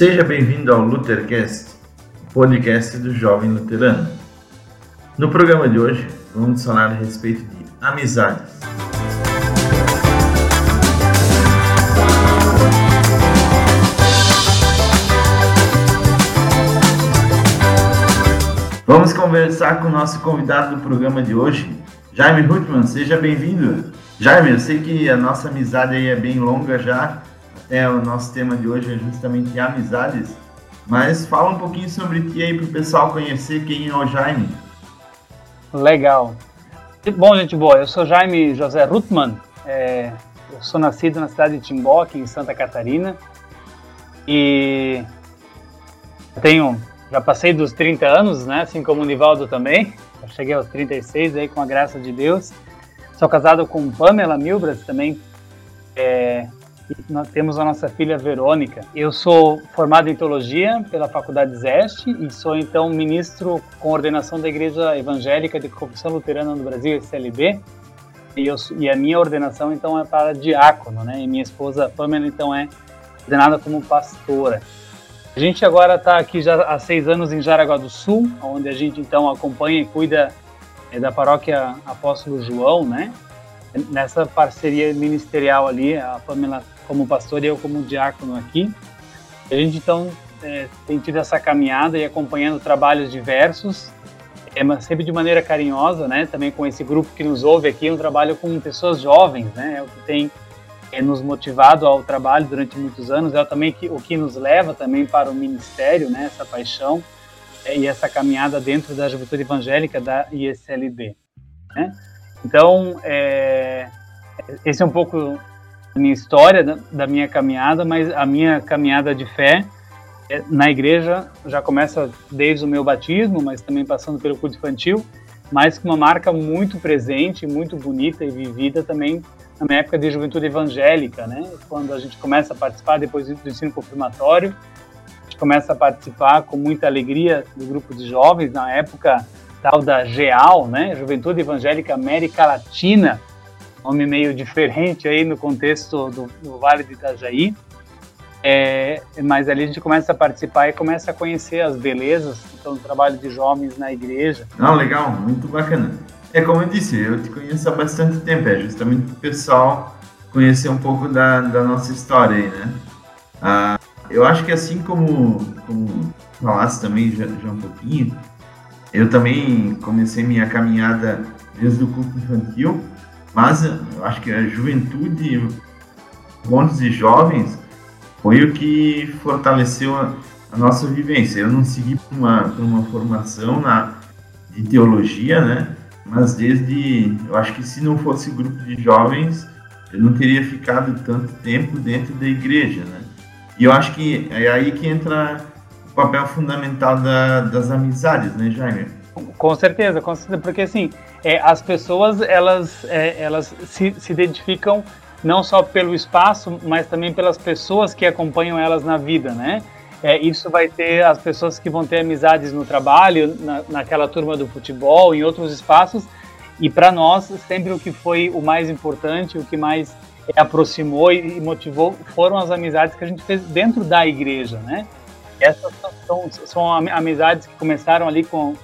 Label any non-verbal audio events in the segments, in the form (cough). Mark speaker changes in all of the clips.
Speaker 1: Seja bem-vindo ao Luthercast, podcast do Jovem Luterano. No programa de hoje, vamos falar a respeito de amizades. Vamos conversar com o nosso convidado do programa de hoje, Jaime Rutman. Seja bem-vindo. Jaime, eu sei que a nossa amizade aí é bem longa já, até o nosso tema de hoje é justamente amizades, mas fala um pouquinho sobre ti aí para o pessoal conhecer quem é o Jaime.
Speaker 2: Legal. Bom, gente boa, eu sou Jaime José Rutman, é, eu sou nascido na cidade de Timbó, aqui em Santa Catarina, e tenho, já passei dos 30 anos, né, assim como o Nivaldo também, eu cheguei aos 36 aí com a graça de Deus, Sou casado com Pamela Milbras também. É, nós temos a nossa filha Verônica. Eu sou formado em teologia pela Faculdade Zeste e sou então ministro com ordenação da Igreja Evangélica de Confissão Luterana no Brasil, SLB. E, eu, e a minha ordenação então é para diácono, né? E minha esposa Pamela então é ordenada como pastora. A gente agora está aqui já há seis anos em Jaraguá do Sul, onde a gente então acompanha e cuida é da paróquia Apóstolo João, né? Nessa parceria ministerial ali, a Pamela como pastor e eu como diácono aqui. A gente então é, tem tido essa caminhada e acompanhando trabalhos diversos, é, sempre de maneira carinhosa, né? Também com esse grupo que nos ouve aqui, um trabalho com pessoas jovens, né? É o que tem é, nos motivado ao trabalho durante muitos anos, é também que, o que nos leva também para o ministério, né? Essa paixão é, e essa caminhada dentro da juventude evangélica da ISLB. Né? Então, é, esse é um pouco a minha história da, da, minha caminhada, mas a minha caminhada de fé é, na igreja já começa desde o meu batismo, mas também passando pelo culto infantil, mas com uma marca muito presente, muito bonita e vivida também na minha época de juventude evangélica, né? Quando a gente começa a participar depois do ensino confirmatório, começa a participar com muita alegria do grupo de jovens, na época tal da GEAL, né? Juventude Evangélica América Latina, nome meio diferente aí no contexto do, do Vale de Itajaí. É, mas ali a gente começa a participar e começa a conhecer as belezas do trabalho de jovens na igreja.
Speaker 1: Não, legal, muito bacana. É como eu disse, eu te conheço há bastante tempo, é justamente para o pessoal conhecer um pouco da, da nossa história aí, né? Ah, eu acho que assim como, como falasse também já, já um pouquinho, eu também comecei minha caminhada desde o culto infantil, mas eu acho que a juventude, bons de jovens, foi o que fortaleceu a, a nossa vivência. Eu não segui por uma, por uma formação na, de teologia, né? Mas desde, eu acho que se não fosse grupo de jovens, eu não teria ficado tanto tempo dentro da igreja, né? E eu acho que é aí que entra papel fundamental da, das amizades, né, Jaime?
Speaker 2: Com certeza, com certeza, porque assim, é, as pessoas elas, é, elas se, se identificam não só pelo espaço, mas também pelas pessoas que acompanham elas na vida, né? É, isso vai ter as pessoas que vão ter amizades no trabalho, na, naquela turma do futebol, em outros espaços. E para nós, sempre o que foi o mais importante, o que mais aproximou e motivou foram as amizades que a gente fez dentro da igreja, né? Essas são, são amizades que começaram ali com,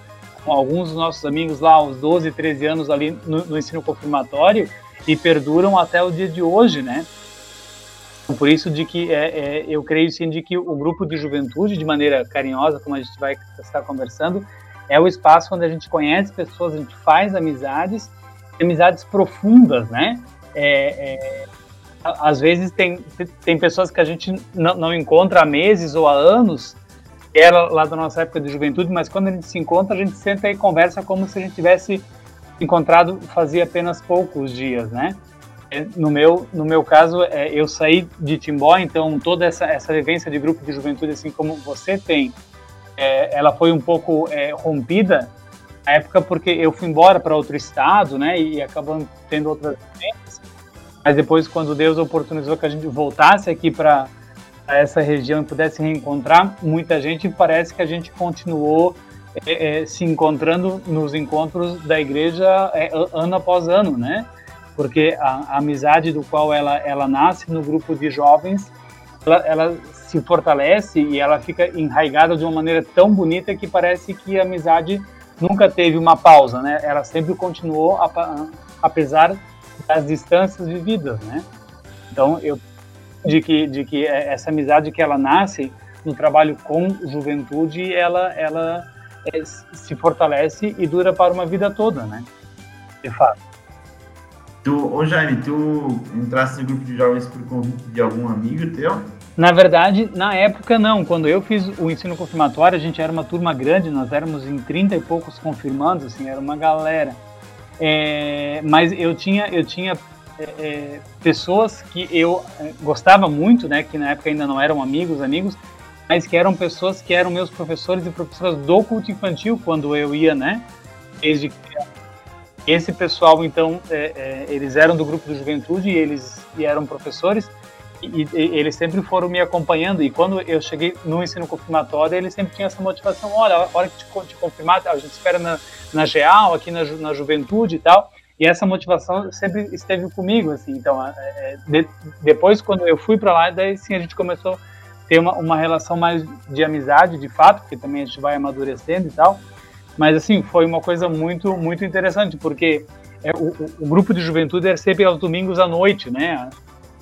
Speaker 2: com, alguns dos nossos amigos lá aos 12, 13 anos ali no, no ensino confirmatório e perduram até o dia de hoje, né? Por isso de que é, é, eu creio sim de que o grupo de juventude, de maneira carinhosa, como a gente vai estar conversando, é o espaço onde a gente conhece pessoas, a gente faz amizades, amizades profundas, né? É, é, às vezes tem, tem pessoas que a gente não, não encontra há meses ou há anos, era lá da nossa época de juventude, mas quando a gente se encontra, a gente senta e conversa como se a gente tivesse encontrado fazia apenas poucos dias, né? É, no meu, no meu caso, é, eu saí de Timbó, então toda essa, essa vivência de grupo de juventude, assim como você tem, é, ela foi um pouco é, rompida na época porque eu fui embora para outro estado, né? E acabando tendo outras vivências. Mas depois, quando Deus oportunizou que a gente voltasse aqui para essa região e pudesse reencontrar, muita gente parece que a gente continuou é, é, se encontrando nos encontros da igreja é, ano após ano, né? Porque a, a, amizade do qual ela, ela nasce no grupo de jovens ela, ela, se fortalece e ela fica enraigada de uma maneira tão bonita que parece que a amizade nunca teve uma pausa, né? Ela sempre continuou apesar das distâncias vividas, né? Então eu de que de que essa amizade que ela nasce no trabalho com juventude, ela ela é, se fortalece e dura para uma vida toda, né? De fato.
Speaker 1: Tu, ô Jaime, tu entraste no grupo de jovens por convite de algum amigo teu?
Speaker 2: Na verdade, na época não. Quando eu fiz o ensino confirmatório, a gente era uma turma grande, nós éramos em 30 e poucos confirmandos, assim, era uma galera. É, mas eu tinha, eu tinha é, é, pessoas que eu é, gostava muito, né, que na época ainda não eram amigos, amigos, mas que eram pessoas que eram meus professores e professoras do culto infantil quando eu ia, né, desde esse pessoal então é, é, eles eram do grupo de juventude e eles e eram professores e, e, eles sempre foram me acompanhando e quando eu cheguei no ensino confirmatório eles sempre tinham essa motivação olha a hora que te, te confirmar a gente espera na, na GEAL aqui na, na juventude e tal. E essa motivação sempre esteve comigo assim então é, é de, depois quando eu fui para lá daí sim a gente começou a ter uma, uma relação mais de amizade de fato porque também a gente vai amadurecendo e tal. Mas assim foi uma coisa muito muito interessante porque é, o, o, grupo de juventude era sempre aos domingos à noite né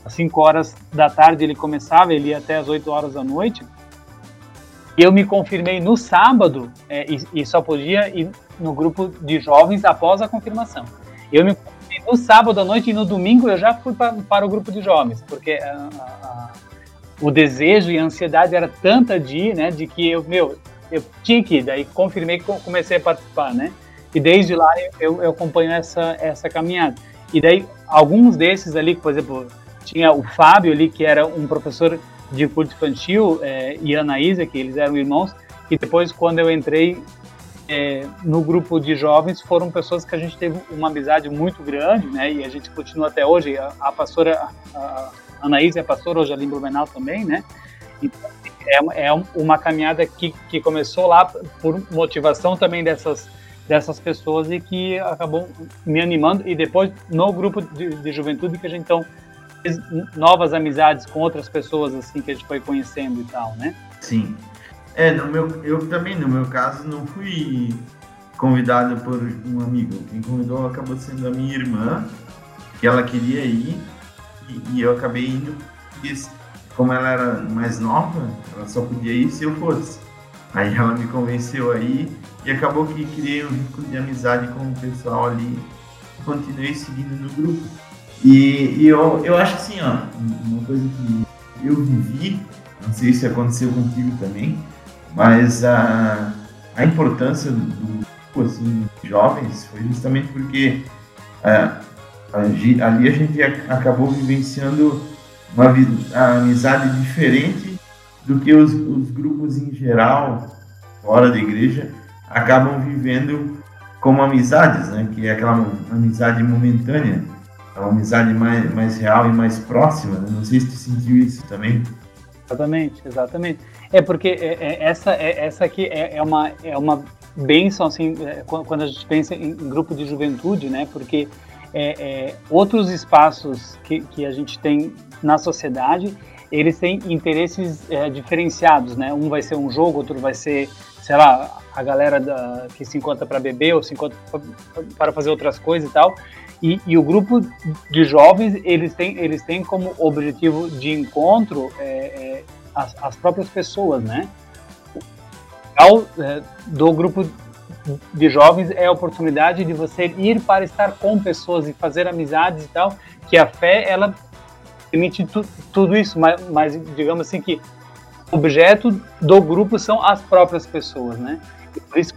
Speaker 2: às 5 horas da tarde ele começava, ele ia até às 8 horas da noite. E eu me confirmei no sábado é, e, e, só podia ir no grupo de jovens após a confirmação. Eu me confirmei no sábado à noite e no domingo eu já fui pra, para o grupo de jovens, porque a, a, a, o desejo e a ansiedade era tanta de ir, né, de que eu, meu, eu tinha que ir, daí confirmei que comecei a participar, né? E desde lá eu, eu acompanho essa, essa caminhada. E daí, alguns desses ali, por exemplo, tinha o Fábio ali, que era um professor de curso infantil, é, e a Anaísa, que eles eram irmãos, e depois, quando eu entrei é, no grupo de jovens, foram pessoas que a gente teve uma amizade muito grande, né, e a gente continua até hoje. A, a pastora, a, a Anaísa é pastora hoje ali em Blumenau também, né, então, é, é uma caminhada que, que começou lá por motivação também dessas dessas pessoas e que acabou me animando e depois no grupo de, de juventude que a gente então novas amizades com outras pessoas assim que a gente foi conhecendo e tal, né?
Speaker 1: Sim. É, no meu, eu também, no meu caso, não fui convidado por um amigo. Quem convidou acabou sendo a minha irmã, que ela queria ir, e, e eu acabei indo, porque como ela era mais nova, ela só podia ir se eu fosse. Aí ela me convenceu aí, e acabou que criei um vínculo de amizade com o pessoal ali, continuei seguindo no grupo. E, e, eu, eu acho assim, ó, uma coisa que eu vivi, não sei se aconteceu contigo também, mas a, a importância do grupo assim, jovens foi justamente porque a, a, ali a gente acabou vivenciando uma a amizade diferente do que os, os grupos em geral, fora da igreja, acabam vivendo como amizades, né? Que é aquela amizade momentânea é uma amizade mais, mais real e mais próxima. Né? Não sei se tu sentiu isso também.
Speaker 2: Exatamente, exatamente. É porque é, é, essa, é, essa aqui é, é, uma, é uma benção, assim, é, quando a gente pensa em, grupo de juventude, né? Porque outros espaços que, que a gente tem na sociedade, eles têm interesses diferenciados, né? Um vai ser um jogo, outro vai ser, sei lá, a galera da, que se encontra para beber ou se encontra para fazer outras coisas e tal. E, e, o grupo de jovens, eles têm, eles têm como objetivo de encontro é, é, as, as, próprias pessoas, né? Ao, é, do grupo de jovens é a oportunidade de você ir para estar com pessoas e fazer amizades e tal, que a fé, ela permite tu, tudo isso, mas, mas digamos assim que objeto do grupo são as próprias pessoas, né? Por isso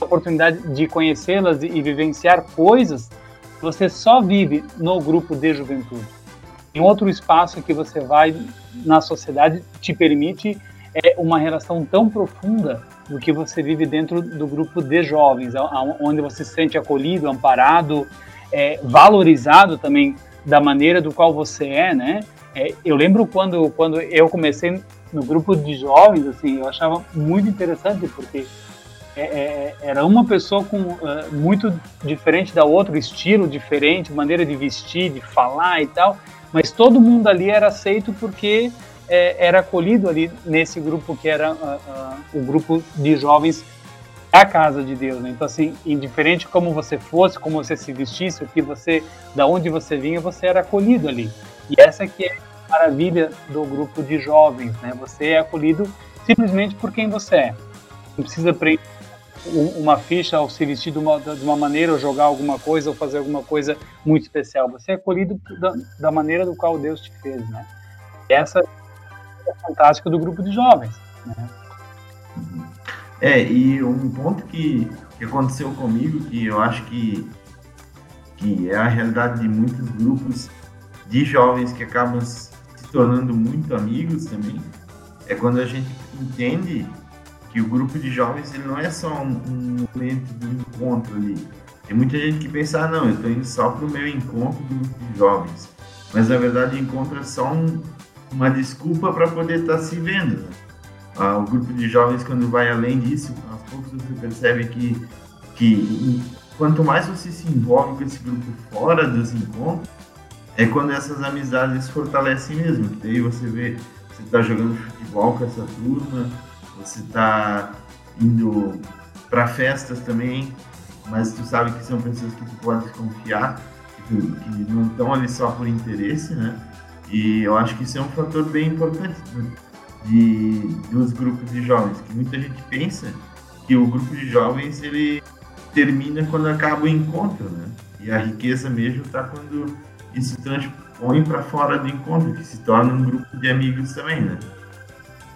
Speaker 2: a oportunidade de conhecê-las e vivenciar coisas você só vive no grupo de juventude. Em outro espaço que você vai na sociedade te permite é uma relação tão profunda do que você vive dentro do grupo de jovens, onde você se sente acolhido, amparado, é, valorizado também da maneira do qual você é, né? É, eu lembro quando quando eu comecei no grupo de jovens, assim, eu achava muito interessante porque é, é, era uma pessoa com uh, muito diferente da outra, estilo diferente, maneira de vestir, de falar e tal, mas todo mundo ali era aceito porque é, era acolhido ali nesse grupo que era uh, uh, o grupo de jovens da casa de Deus, né? Então assim, indiferente como você fosse, como você se vestisse, o que você, da onde você vinha, você era acolhido ali. E essa que é maravilha do grupo de jovens, né? Você é acolhido simplesmente por quem você é. Não precisa preencher uma ficha ou se vestir de uma, de uma maneira ou jogar alguma coisa ou fazer alguma coisa muito especial. Você é acolhido da, da maneira do qual Deus te fez, né? Essa é fantástica do grupo de jovens, né?
Speaker 1: É, e um ponto que, que aconteceu comigo, que eu acho que, que é a realidade de muitos grupos de jovens que acabam tornando muito amigos também, é quando a gente entende que o grupo de jovens ele não é só um, momento de encontro ali. Tem muita gente que pensa, ah, não, eu estou indo só para o meu encontro do grupo de jovens. Mas na verdade é só um, uma desculpa para poder estar tá se vendo. Né? Ah, o grupo de jovens, quando vai além disso, aos poucos você percebe que, que quanto mais você se envolve com esse grupo fora dos encontros, é quando essas amizades se fortalecem mesmo. Daí você vê, você está jogando futebol com essa turma, você está indo para festas também, mas tu sabe que são pessoas que tu pode confiar, que, que não estão ali só por interesse, né? E eu acho que isso é um fator bem importante de, dos grupos de jovens, que muita gente pensa que o grupo de jovens ele termina quando acaba o encontro, né? E a riqueza mesmo está quando isso transpõe para fora do encontro, que se torna um grupo de amigos também, né?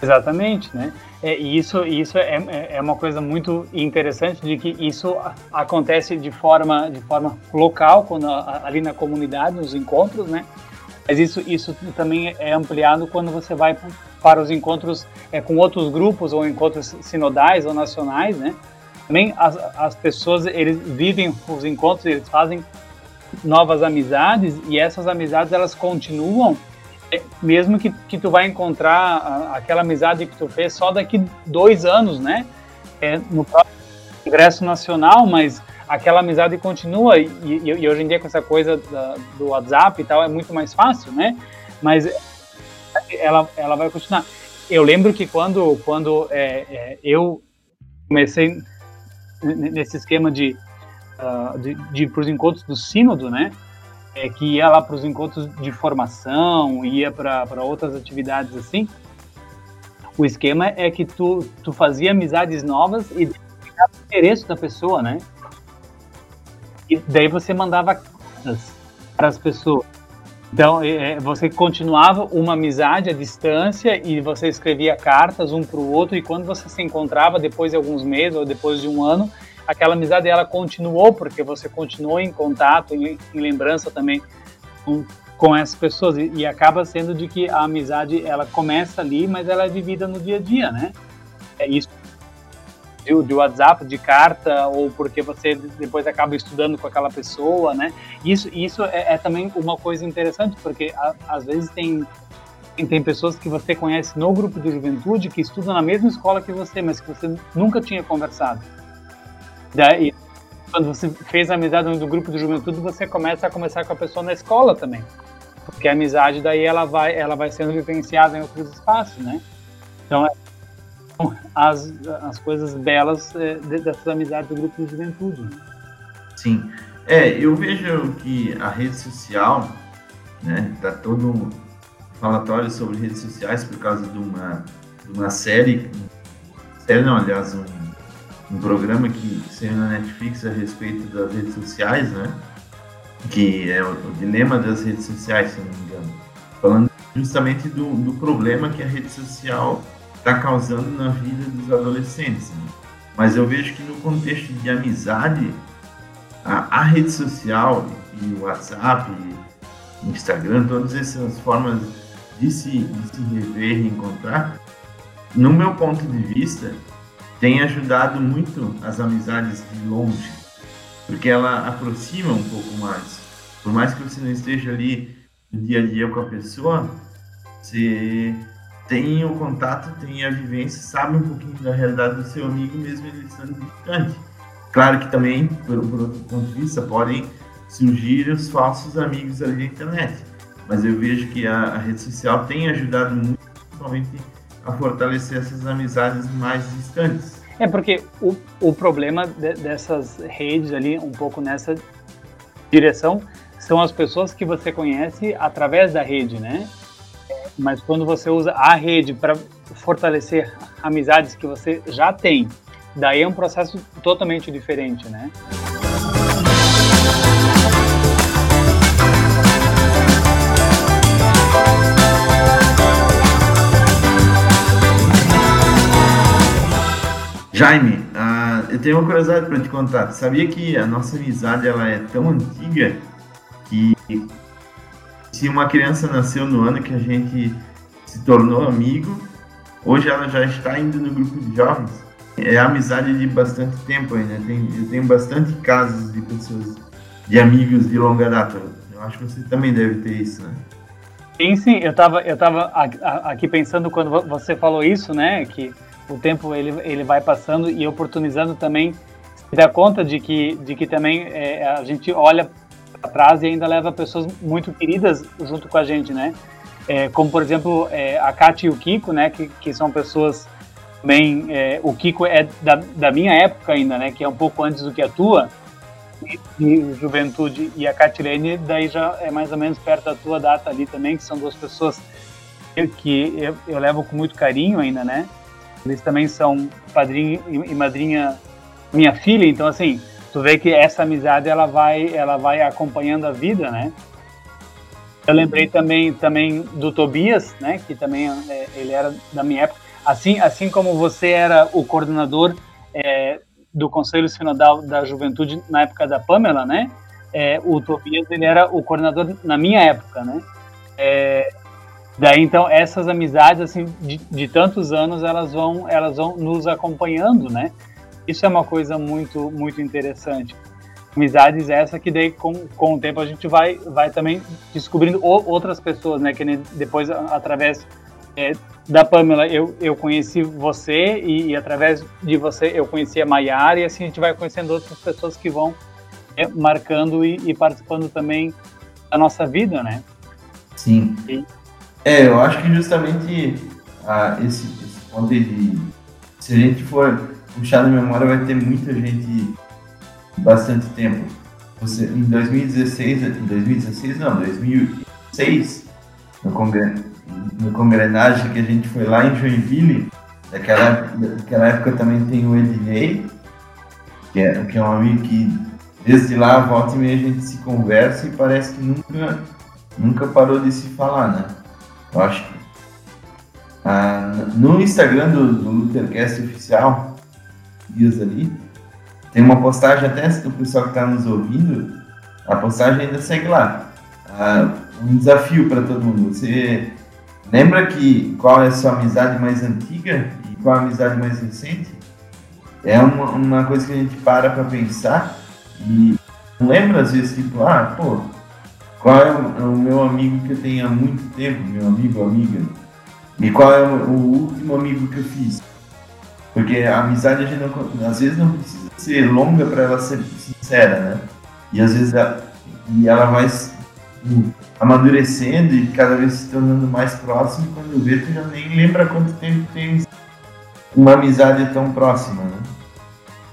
Speaker 2: Exatamente, né? É, e isso, isso é, é, é uma coisa muito interessante de que isso acontece de forma, de forma local, quando, ali na comunidade, nos encontros, né? Mas isso, isso também é ampliado quando você vai para os encontros é, com outros grupos ou encontros sinodais ou nacionais, né? Também as, as pessoas, eles vivem os encontros, eles fazem novas amizades e essas amizades elas continuam é, mesmo que, que tu vai encontrar aquela amizade que tu fez só daqui dois anos, né? É, no Congresso Nacional, mas aquela amizade continua e, e, e, hoje em dia com essa coisa da, do WhatsApp e tal é muito mais fácil, né? Mas ela, ela vai continuar. Eu lembro que quando, quando é, é, eu comecei nesse esquema de, uh, de, de para os encontros do sínodo, né? É, que ia lá para os encontros de formação, ia para outras atividades assim. O esquema é que tu, tu fazia amizades novas e o interesse da pessoa, né? E daí você mandava cartas para as pessoas. Então, é, é, você continuava uma amizade à distância e você escrevia cartas um para o outro, e quando você se encontrava depois de alguns meses ou depois de um ano, aquela amizade ela continuou, porque você continuou em contato, em, em lembrança também com, com essas pessoas, e, e, acaba sendo de que a amizade ela começa ali, mas ela é vivida no dia a dia, né? É isso de, de WhatsApp, de carta, ou porque você depois acaba estudando com aquela pessoa, né? Isso, isso é, é também uma coisa interessante, porque a, às vezes tem tem pessoas que você conhece no grupo de juventude que estudam na mesma escola que você, mas que você nunca tinha conversado. Daí, quando você fez amizade do grupo de juventude, você começa a conversar com a pessoa na escola também. Porque a amizade daí ela vai, ela vai sendo vivenciada em outros espaços, né? Então, as, as coisas belas é, dessas amizades do grupo de juventude. Né?
Speaker 1: Sim. É, eu vejo que a rede social, né, tá todo um falatório sobre redes sociais por causa de uma, de uma série, série não, aliás, um, um programa que saiu na Netflix a respeito das redes sociais, né, que é o, o dilema das redes sociais, se não me engano, falando justamente do, do problema que a rede social está causando na vida dos adolescentes. Né? Mas eu vejo que no contexto de amizade, a, a rede social e o WhatsApp, e Instagram, todas essas formas de se, de se rever, reencontrar, no meu ponto de vista, tem ajudado muito as amizades de longe, porque ela aproxima um pouco mais. Por mais que você não esteja ali no dia a dia com a pessoa, você tem o contato, tem a vivência, sabe um pouquinho da realidade do seu amigo, mesmo ele estando distante. Claro que também, por, por outro ponto de vista, podem surgir os falsos amigos ali na internet. Mas eu vejo que a, a rede social tem ajudado muito principalmente a fortalecer essas amizades mais distantes.
Speaker 2: É porque o, o problema de, dessas redes ali, um pouco nessa direção, são as pessoas que você conhece através da rede, né? Mas quando você usa a rede para fortalecer amizades que você já tem, daí é um processo totalmente diferente, né?
Speaker 1: Jaime, uh, eu tenho uma curiosidade para te contar. Sabia que a nossa amizade ela é tão antiga que se uma criança nasceu no ano que a gente se tornou amigo, hoje ela já está indo no grupo de jovens. É amizade de bastante tempo ainda. Tem, eu tenho bastante casos de pessoas, de amigos de longa data. Eu acho que você também deve ter isso, né?
Speaker 2: Sim, sim. Eu estava eu tava aqui pensando quando você falou isso, né? Que o tempo ele, ele vai passando e oportunizando também se dá conta de que de que também é, a gente olha para trás e ainda leva pessoas muito queridas junto com a gente, né? É, como por exemplo é, a Kati e o Kiko, né? Que, que são pessoas bem é, o Kiko é da, da minha época ainda, né? Que é um pouco antes do que a tua de juventude e a Catilene daí já é mais ou menos perto da tua data ali também, que são duas pessoas que eu, eu levo com muito carinho ainda, né? Eles também são padrinho e madrinha minha filha, então assim, tu vê que essa amizade ela vai, ela vai acompanhando a vida, né? Eu lembrei também também do Tobias, né? Que também é, ele era da minha época. Assim, assim como você era o coordenador é, do Conselho Sinodal da Juventude na época da Pamela, né? É, o Tobias ele era o coordenador na minha época, né? É, Daí então essas amizades assim de, de, tantos anos elas vão elas vão nos acompanhando, né? Isso é uma coisa muito muito interessante. Amizades essa que daí com, com o tempo a gente vai vai também descobrindo outras pessoas, né? Que depois através é, da Pamela eu, eu conheci você e, e, através de você eu conheci a Maiara e assim a gente vai conhecendo outras pessoas que vão é, marcando e, e, participando também da nossa vida, né?
Speaker 1: Sim. E, é, eu acho que justamente ah, esse, esse ponto de. Se a gente for puxar na memória, vai ter muita gente bastante tempo. Você, em 2016, em 2016 não, 2006, no, congre, no congrenagem que a gente foi lá em Joinville, daquela, daquela época também tem o Ednei, que é, que é um amigo que desde lá, volta e meia, a gente se conversa e parece que nunca, nunca parou de se falar, né? Eu acho. Ah, no Instagram do, do Luthercast oficial, dias ali, tem uma postagem até do pessoal que está nos ouvindo, a postagem ainda segue lá. Ah, um desafio para todo mundo. Você lembra que qual é a sua amizade mais antiga e qual a amizade mais recente? É uma, uma coisa que a gente para para pensar e lembra às vezes tipo, ah, pô, qual é o, é o, meu amigo que eu tenho há muito tempo, meu amigo ou amiga? E qual é o, o, último amigo que eu fiz? Porque a amizade, a gente não, às vezes, não precisa ser longa para ela ser sincera, né? E às vezes ela, e ela vai amadurecendo e cada vez se tornando mais próximo. Quando vê, tu já nem lembra quanto tempo tem uma amizade tão próxima, né?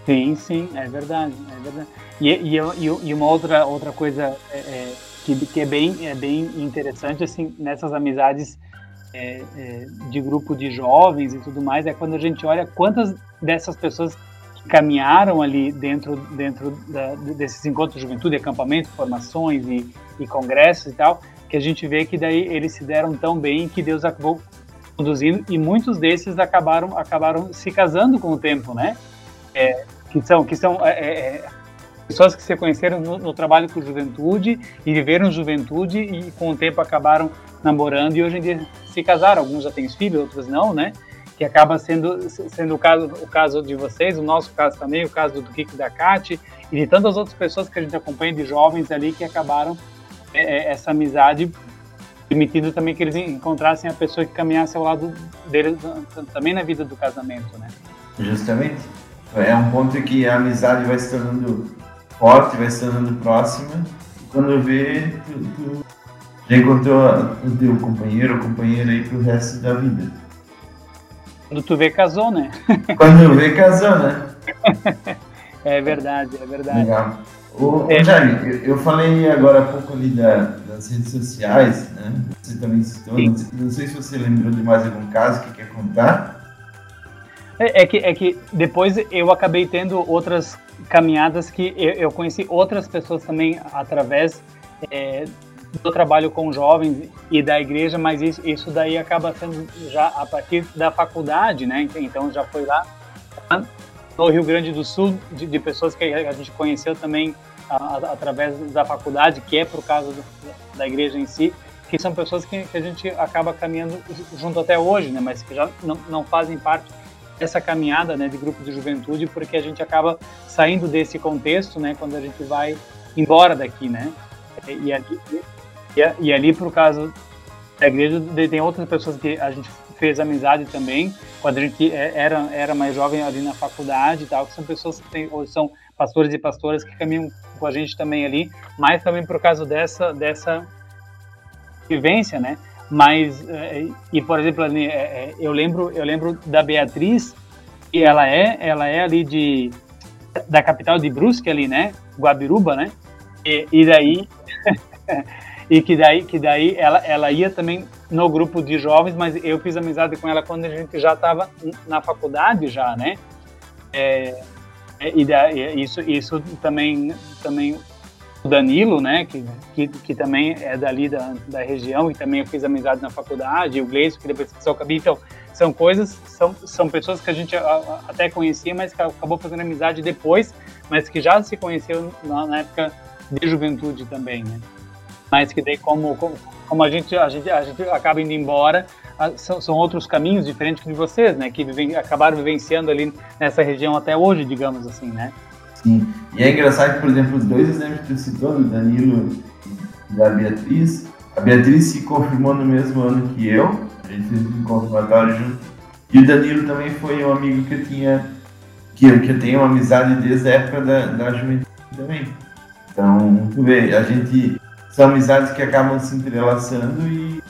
Speaker 2: Sim, sim, é verdade, é verdade. E, e, e uma outra, outra coisa é, é que, que é, bem, é bem interessante, assim, nessas amizades é, é, de grupo de jovens e tudo mais, é quando a gente olha quantas dessas pessoas que caminharam ali dentro, dentro da, desses encontros de juventude, acampamentos, formações e, e congressos e tal, que a gente vê que daí eles se deram tão bem que Deus acabou conduzindo e muitos desses acabaram acabaram se casando com o tempo, né? É, que são que são é, é pessoas que se conheceram no, no, trabalho com juventude e viveram juventude e com o tempo acabaram namorando e hoje em dia se casaram. Alguns já têm filhos, outros não, né? Que acaba sendo, sendo o, caso, o caso de vocês, o nosso caso também, o caso do Kiko da Kate e de tantas outras pessoas que a gente acompanha de jovens ali que acabaram é, é essa amizade permitindo também que eles encontrassem a pessoa que caminhasse ao lado deles também na vida do casamento, né?
Speaker 1: Justamente. É um ponto que a amizade vai se tornando forte, vai se tornando próxima. E quando vê, tu, tu Já encontrou o teu companheiro ou companheira aí pro resto da vida.
Speaker 2: Quando tu vê, casou, né? (laughs)
Speaker 1: Quando vê, casou, né? (laughs)
Speaker 2: é verdade, é verdade. Legal.
Speaker 1: Ô, é. Jaime, eu, eu, falei agora há pouco ali da, das redes sociais, né? Você também citou, não sei, não sei, se você lembrou de mais algum caso que quer contar.
Speaker 2: É, é, que, é que depois eu acabei tendo outras caminhadas que eu, eu conheci outras pessoas também através é, do trabalho com jovens e da igreja, mas isso, isso daí acaba sendo já a partir da faculdade, né? Então já foi lá no Rio Grande do Sul, de, de pessoas que a gente conheceu também a, a, através da faculdade, que é por causa do, da igreja em si, que são pessoas que, que, a gente acaba caminhando junto até hoje, né? Mas que já não, não fazem parte dessa caminhada, né, de grupo de juventude, porque a gente acaba saindo desse contexto, né, quando a gente vai embora daqui, né? E ali, e, e ali por causa da igreja, tem outras pessoas que a gente fez amizade também, quando a gente é, era, era mais jovem ali na faculdade e tal, que são pessoas que têm, ou são pastores e pastoras que caminham com a gente também ali, mas também por causa dessa, dessa vivência, né? Mas, é, e por exemplo, é, eu lembro, eu lembro da Beatriz, e ela é, ela é ali de, da capital de Brusque ali, né? Guabiruba, né? E, e daí... (laughs) e que daí, que daí ela, ela ia também no grupo de jovens, mas eu fiz amizade com ela quando a gente já estava na faculdade já, né? É, é e daí, isso, isso também, também Danilo, né, que, que, que, também é dali da, da região e também eu fiz amizade na faculdade, o Gleison, que depois fez o cabelo, então são coisas, são, são pessoas que a gente até conhecia, mas que acabou fazendo amizade depois, mas que já se conheceu na, na época de juventude também, né? mas que daí como, como, como a, gente, a, gente, a gente acaba indo embora, são, são outros caminhos diferentes de vocês, né? Que vivem, acabaram vivenciando ali nessa região até hoje, digamos assim, né?
Speaker 1: Sim, e é engraçado que, por exemplo, os dois exemplos que tu citou, do Danilo e da Beatriz, a Beatriz se confirmou no mesmo ano que eu, a gente fez um confirmatório junto, e o Danilo também foi um amigo que eu tinha, que eu, que eu tenho uma amizade desde a época da, da juventude também. Então, tu vê, a gente são amizades que acabam se entrelaçando e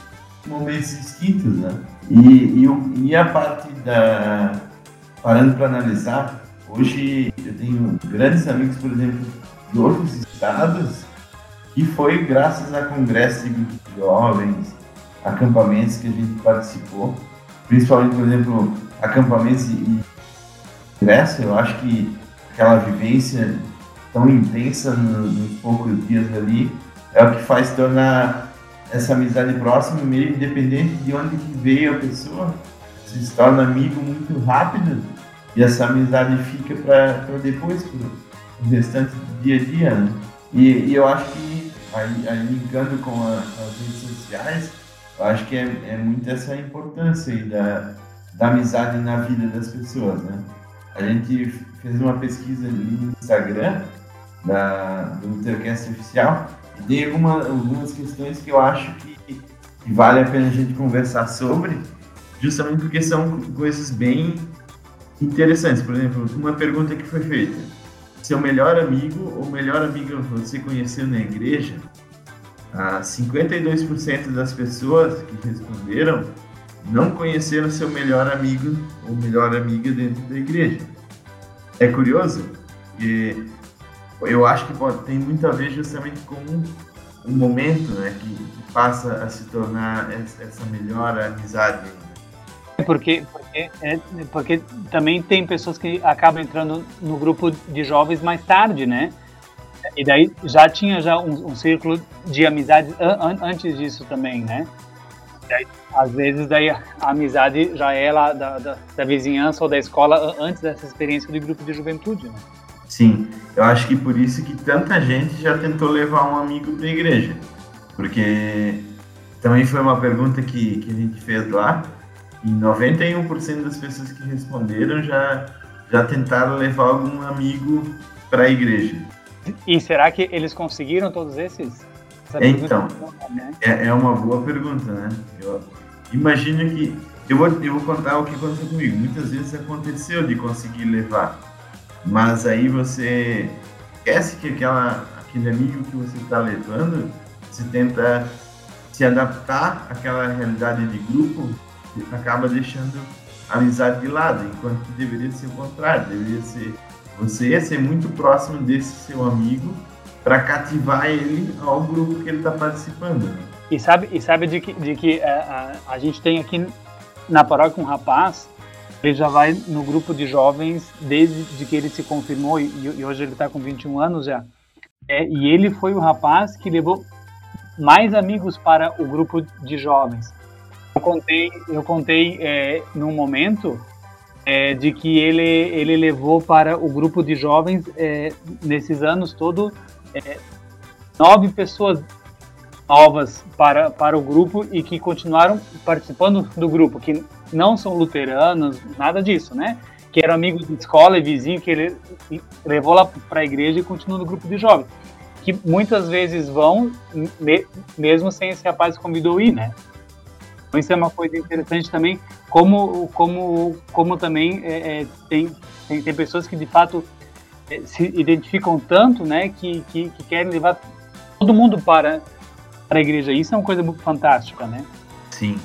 Speaker 1: momentos distintos, né? E, e, e a parte da. Parando para analisar, hoje eu tenho grandes amigos, por exemplo, de outros estados, que foi graças a congressos de jovens, acampamentos que a gente participou, principalmente, por exemplo, acampamentos e Grécia, eu acho que aquela vivência tão intensa nos poucos dias ali é o que faz tornar essa amizade próxima, meio independente de onde veio a pessoa, se torna amigo muito rápido e essa amizade fica para depois, para o restante do dia a dia. Né? E, e, eu acho que, aí, aí linkando com, a, as redes sociais, eu acho que é, é muito essa importância aí da, da amizade na vida das pessoas. Né? A gente fez uma pesquisa no Instagram da, do Intercast Oficial tem alguma, algumas questões que eu acho que, que vale a pena a gente conversar sobre, justamente porque são coisas bem interessantes. Por exemplo, uma pergunta que foi feita: seu melhor amigo ou melhor amiga você conheceu na igreja? Ah, 52% das pessoas que responderam não conheceram seu melhor amigo ou melhor amiga dentro da igreja. É curioso? E eu acho que pode, tem muito a ver justamente com um momento né, que, que passa a se tornar essa melhor amizade.
Speaker 2: Porque, porque, é, porque também tem pessoas que acabam entrando no grupo de jovens mais tarde, né? E daí já tinha já um, um círculo de amizade an, antes disso também, né? Daí, às vezes daí a amizade já é lá da, da, da vizinhança ou da escola antes dessa experiência do grupo de juventude, né?
Speaker 1: Sim, eu acho que por isso que tanta gente já tentou levar um amigo para a igreja. Porque também foi uma pergunta que, que a gente fez lá, e 91% das pessoas que responderam já, já tentaram levar algum amigo para a igreja.
Speaker 2: E será que eles conseguiram todos esses?
Speaker 1: então, né? é, é uma boa pergunta, né? Eu imagino que. Eu vou, eu vou contar o que aconteceu comigo. Muitas vezes aconteceu de conseguir levar mas aí você esquece que aquela, aquele amigo que você está levando, você tenta se se adaptar àquela realidade de grupo, acaba deixando a amizade de lado, enquanto que deveria ser o contrário, deveria ser você ser muito próximo desse seu amigo para cativar ele ao grupo que ele está participando. Né?
Speaker 2: E sabe, e sabe de que, de que a, é, a, a gente tem aqui na paróquia um rapaz, ele já vai no grupo de jovens desde de que ele se confirmou e, e hoje ele está com 21 anos já. É, e ele foi o rapaz que levou mais amigos para o grupo de jovens. Eu contei, eu contei é, num momento é, de que ele, ele levou para o grupo de jovens é, nesses anos todo é, nove pessoas novas para, para o grupo e que continuaram participando do grupo, que não são luteranos, nada disso, né? Que eram amigos de escola e vizinho que ele levou lá para a igreja e continuam no grupo de jovens. Que muitas vezes vão, me, mesmo sem esse rapaz convidou ir, né? Então isso é uma coisa interessante também, como, como, como também é, é, tem, tem, tem pessoas que de fato é, se identificam tanto, né, que, que, que querem levar todo mundo para para a igreja. Isso é uma coisa muito fantástica, né?
Speaker 1: Sim.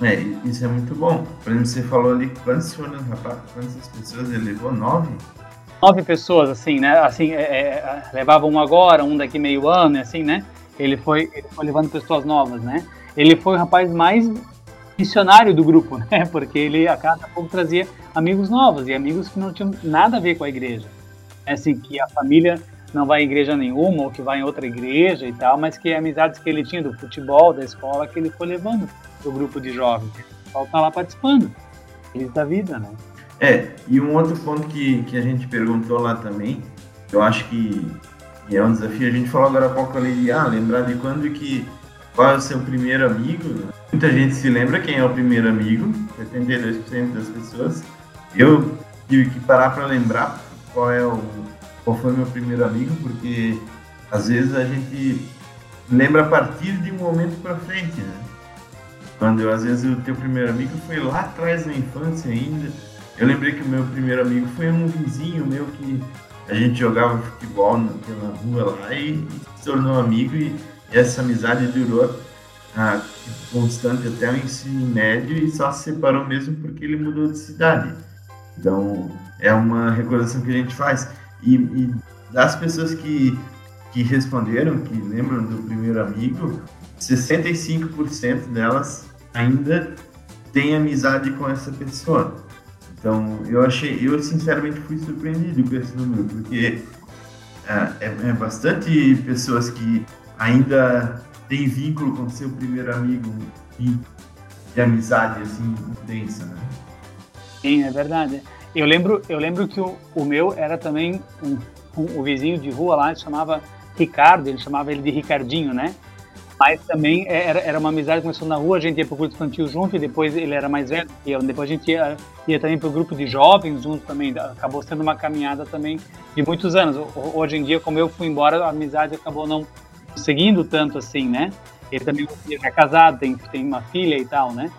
Speaker 1: É, isso é muito bom. Por exemplo, você falou ali quantas foram, rapaz, quantas pessoas ele levou? Nove?
Speaker 2: Nove pessoas, assim, né? Assim, é, é, levava um agora, um daqui meio ano, assim, né? Ele foi, ele foi levando pessoas novas, né? Ele foi o rapaz mais missionário do grupo, (laughs) né? Porque ele a cada pouco trazia amigos novos e amigos que não tinham nada a ver com a igreja. É assim, que a família não vai em igreja nenhuma ou que vai em outra igreja e tal, mas que amizades que ele tinha do futebol, da escola, que ele foi levando pro grupo de jovens. O tá lá participando. Feliz da vida, né?
Speaker 1: É, e um outro ponto que, que a gente perguntou lá também, eu acho que, é um desafio, a gente falou agora há pouco ali ah, lembrar de quando que qual é o seu primeiro amigo. Muita gente se lembra quem é o primeiro amigo, 72% das pessoas. Eu tive que parar para lembrar qual é o qual foi meu primeiro amigo, porque às vezes a gente lembra a partir de um momento para frente, né? Quando eu, às vezes o teu primeiro amigo foi lá atrás na infância ainda. Eu lembrei que o meu primeiro amigo foi um vizinho meu que a gente jogava futebol pela rua lá e se tornou amigo e, e essa amizade durou ah, constante até o ensino médio e só se separou mesmo porque ele mudou de cidade. Então é uma recordação que a gente faz. E, e das pessoas que, que responderam, que lembram do primeiro amigo, 65% delas ainda têm amizade com essa pessoa. Então, eu achei, eu sinceramente fui surpreendido com esse número, porque é, é, é bastante pessoas que ainda têm vínculo com seu primeiro amigo de, de amizade assim intensa, né?
Speaker 2: Sim, é verdade. Eu lembro, eu lembro que o, o meu era também um, um, o vizinho de rua lá, ele chamava Ricardo, ele chamava ele de Ricardinho, né? Mas também era, era uma amizade que começou na rua, a gente ia pro grupo infantil junto e depois ele era mais velho, e depois a gente ia, ia também pro grupo de jovens junto também, acabou sendo uma caminhada também de muitos anos. Hoje em dia, como eu fui embora, a amizade acabou não seguindo tanto assim, né? Ele também é casado, tem, tem uma filha e tal, né?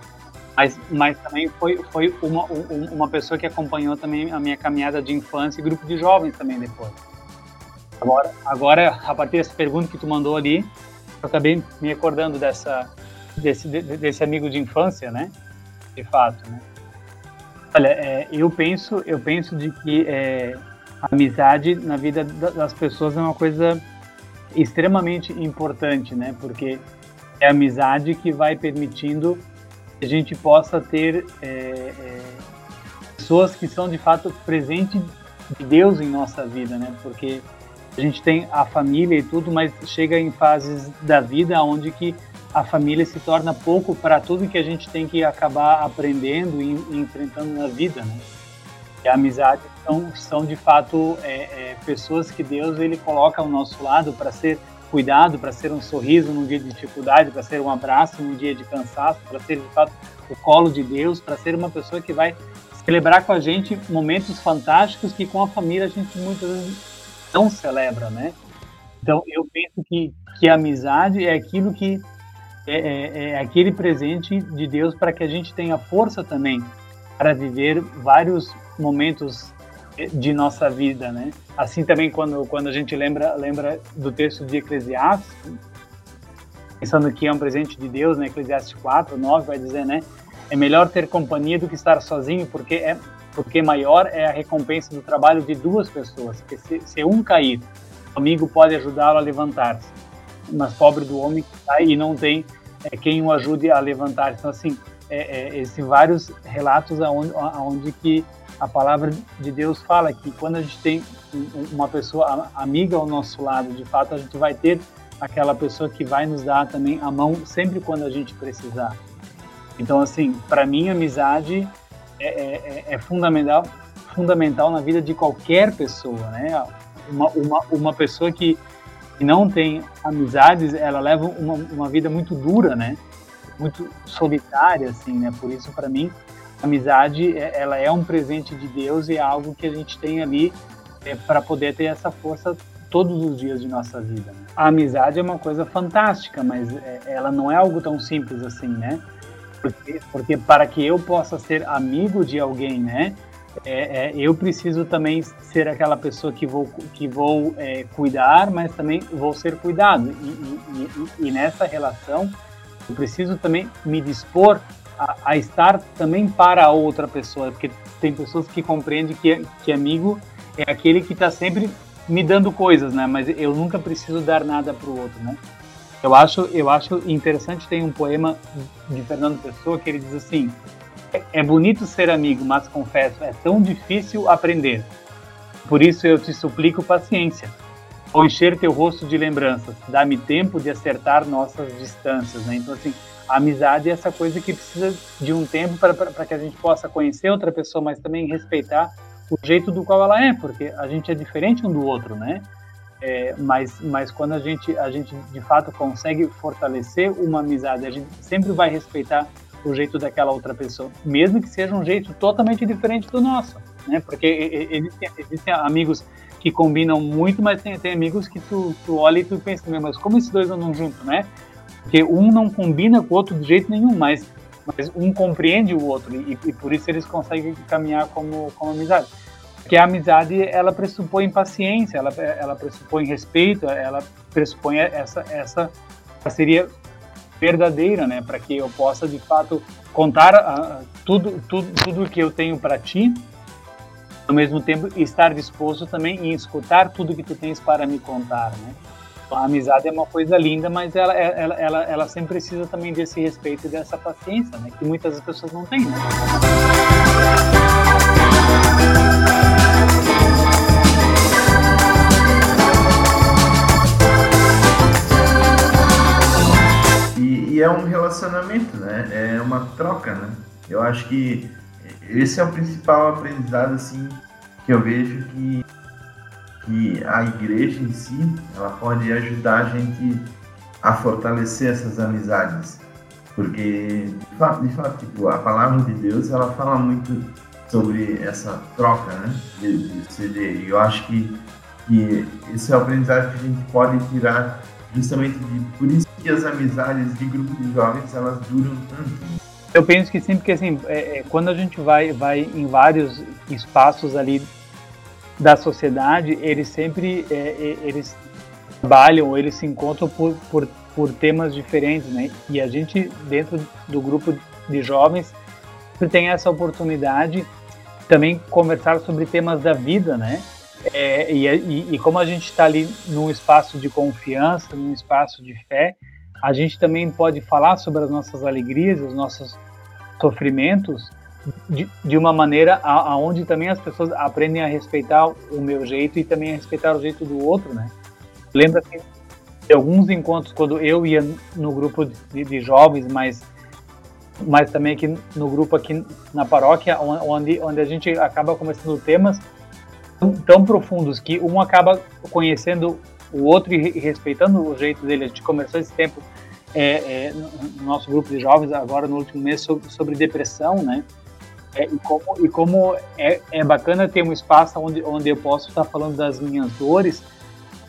Speaker 2: Mas, mas também foi, foi uma, uma pessoa que acompanhou também a minha caminhada de infância e grupo de jovens também depois. Agora, agora a partir dessa pergunta que tu mandou ali, eu acabei me recordando dessa, desse, desse amigo de infância, né? De fato, né? Olha, é, eu penso, eu penso de que é, a amizade na vida das pessoas é uma coisa extremamente importante, né? Porque é a amizade que vai permitindo que a gente possa ter é, é, pessoas que são de fato presente de Deus em nossa vida, né? Porque a gente tem a família e tudo, mas chega em fases da vida onde que a família se torna pouco para tudo que a gente tem que acabar aprendendo e, enfrentando na vida, né? E a amizade são, são de fato é, é, pessoas que Deus ele coloca ao nosso lado para ser cuidado, para ser um sorriso num dia de dificuldade, para ser um abraço num dia de cansaço, para ser de fato o colo de Deus, para ser uma pessoa que vai celebrar com a gente momentos fantásticos que com a família a gente muitas vezes não celebra, né? Então eu penso que, que a amizade é aquilo que é, é, é aquele presente de Deus para que a gente tenha força também para viver vários momentos de nossa vida, né? Assim também quando quando a gente lembra lembra do texto de Eclesiastes, pensando que é um presente de Deus, né? Eclesiastes 4, 9 vai dizer, né? É melhor ter companhia do que estar sozinho, porque é porque maior é a recompensa do trabalho de duas pessoas. Porque se, se um cair, o amigo pode ajudá-lo a levantar-se. Mas pobre do homem que cai e não tem é, quem o ajude a levantar. Então assim, é, é, vários relatos aonde, aonde que a palavra de Deus fala que quando a gente tem uma pessoa amiga ao nosso lado, de fato a gente vai ter aquela pessoa que vai nos dar também a mão sempre quando a gente precisar. Então, assim, para mim, amizade é, é, é, é, fundamental, fundamental na vida de qualquer pessoa, né? Uma, uma, uma pessoa que, que não tem amizades, ela leva uma, uma vida muito dura, né? Muito solitária, assim, né? Por isso, para mim, amizade, é, ela é um presente de Deus e é algo que a gente tem ali é, para poder ter essa força todos os dias de nossa vida. Né? A amizade é uma coisa fantástica, mas é, ela não é algo tão simples assim, né? Porque, porque para que eu possa ser amigo de alguém, né? É, é, eu preciso também ser aquela pessoa que vou, que vou é, cuidar, mas também vou ser cuidado. E, e, e, e, nessa relação, eu preciso também me dispor a, a, estar também para outra pessoa, porque tem pessoas que compreendem que, que amigo é aquele que está sempre me dando coisas, né? Mas eu nunca preciso dar nada para o outro, né? Eu acho, eu acho interessante tem um poema de Fernando Pessoa que ele diz assim: é, é bonito ser amigo, mas confesso, é tão difícil aprender. Por isso eu te suplico paciência. Vou encher teu rosto de lembranças. Dá-me tempo de acertar nossas distâncias, né? Então assim, a amizade é essa coisa que precisa de um tempo para que a gente possa conhecer outra pessoa, mas também respeitar o jeito do qual ela é, porque a gente é diferente um do outro, né? É, mas, mas quando a gente, a gente de fato consegue fortalecer uma amizade, a gente sempre vai respeitar o jeito daquela outra pessoa, mesmo que seja um jeito totalmente diferente do nosso, né? Porque existem, existem amigos que combinam muito, mas tem, tem amigos que tu, tu olha e tu pensa, mas como esses dois andam juntos, né? Porque um não combina com o outro de jeito nenhum, mas mas um compreende o outro e, e por isso eles conseguem caminhar como, como amizade. Porque a amizade ela pressupõe paciência, ela, ela pressupõe respeito, ela pressupõe essa, essa parceria verdadeira, né, para que eu possa de fato contar uh, tudo, tudo, tudo que eu tenho para ti, ao mesmo tempo estar disposto também em escutar tudo que tu tens para me contar, né? A amizade é uma coisa linda, mas ela, ela, ela, ela sempre precisa também desse respeito e dessa paciência, né? Que muitas pessoas não têm, né?
Speaker 1: E, e é um relacionamento, né? É uma troca, né? Eu acho que esse é o principal aprendizado, assim, que eu vejo que que a igreja em si ela pode ajudar a gente a fortalecer essas amizades. Porque de fato, de fato tipo, a palavra de Deus ela fala muito sobre essa troca né de, de e eu acho que que esse é o aprendizado que a gente pode tirar justamente de por isso que as amizades de grupo de jovens elas duram tanto.
Speaker 2: Eu penso que sim, porque assim, é, é, quando a gente vai, vai em vários espaços ali da sociedade, eles sempre é, é, eles trabalham, eles se encontram por, por, por temas diferentes, né? E a gente, dentro do grupo de jovens, tem essa oportunidade também conversar sobre temas da vida, né? É, e, e, e, como a gente está ali num espaço de confiança, num espaço de fé, a gente também pode falar sobre as nossas alegrias, os nossos sofrimentos, de, de uma maneira aonde também as pessoas aprendem a respeitar o meu jeito e também a respeitar o jeito do outro, né? Lembra que de alguns encontros quando eu ia no grupo de, de jovens, mas mas também aqui no grupo aqui na paróquia, onde onde a gente acaba começando temas tão, tão profundos que um acaba conhecendo o outro e respeitando o jeito dele. A gente conversou esse tempo é, é, no nosso grupo de jovens agora no último mês sobre, sobre depressão, né? É, e como, e como é, é bacana ter um espaço onde, onde eu posso estar falando das minhas dores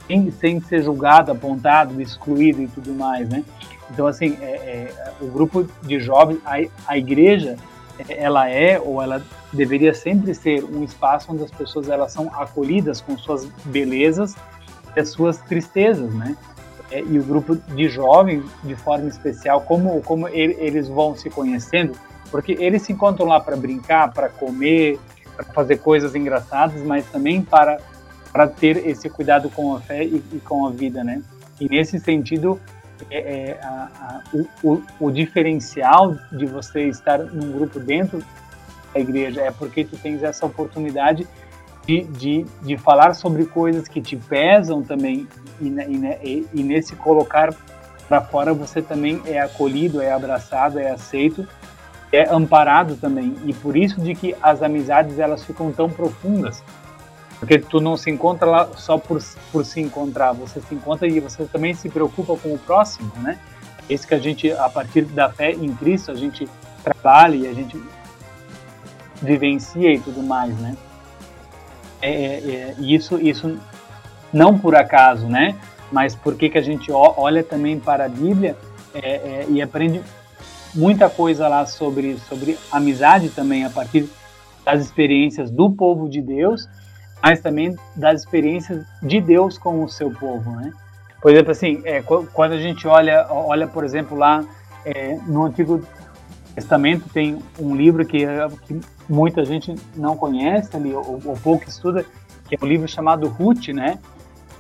Speaker 2: sem, sem ser julgado, apontado, excluído e tudo mais, né? Então, assim, é, é, o grupo de jovens, a, a igreja, ela é ou ela deveria sempre ser um espaço onde as pessoas elas são acolhidas com suas belezas e as suas tristezas, né? é, e o grupo de jovens de forma especial, como, como ele, eles vão se conhecendo, porque eles se encontram lá para brincar, para comer, para fazer coisas engraçadas, mas também para, para ter esse cuidado com a fé e, e com a vida, né? E nesse sentido, é, é, a, a, o, o, diferencial de você estar num grupo dentro da igreja é porque tu tens essa oportunidade de, de, de falar sobre coisas que te pesam também e, e, e nesse colocar para fora você também é acolhido, é abraçado, é aceito, é amparado também e por isso de que as amizades elas ficam tão profundas porque tu não se encontra lá só por, por se encontrar, você se encontra e você também se preocupa com o próximo, né? Esse que a gente, a partir da fé em Cristo, a gente trabalha e a gente vivencia e tudo mais, né? É, é, é isso, isso não por acaso, né? Mas porque que a gente olha também para a Bíblia é, é, e aprende muita coisa lá sobre, sobre amizade também a partir das experiências do povo de Deus mas também das experiências de Deus com o seu povo, né? Por exemplo, assim, é, quando a gente olha, olha, por exemplo, lá é, no Antigo Testamento tem um livro que, que muita gente não conhece ali, ou, ou, pouco estuda, que é um livro chamado Ruth, né?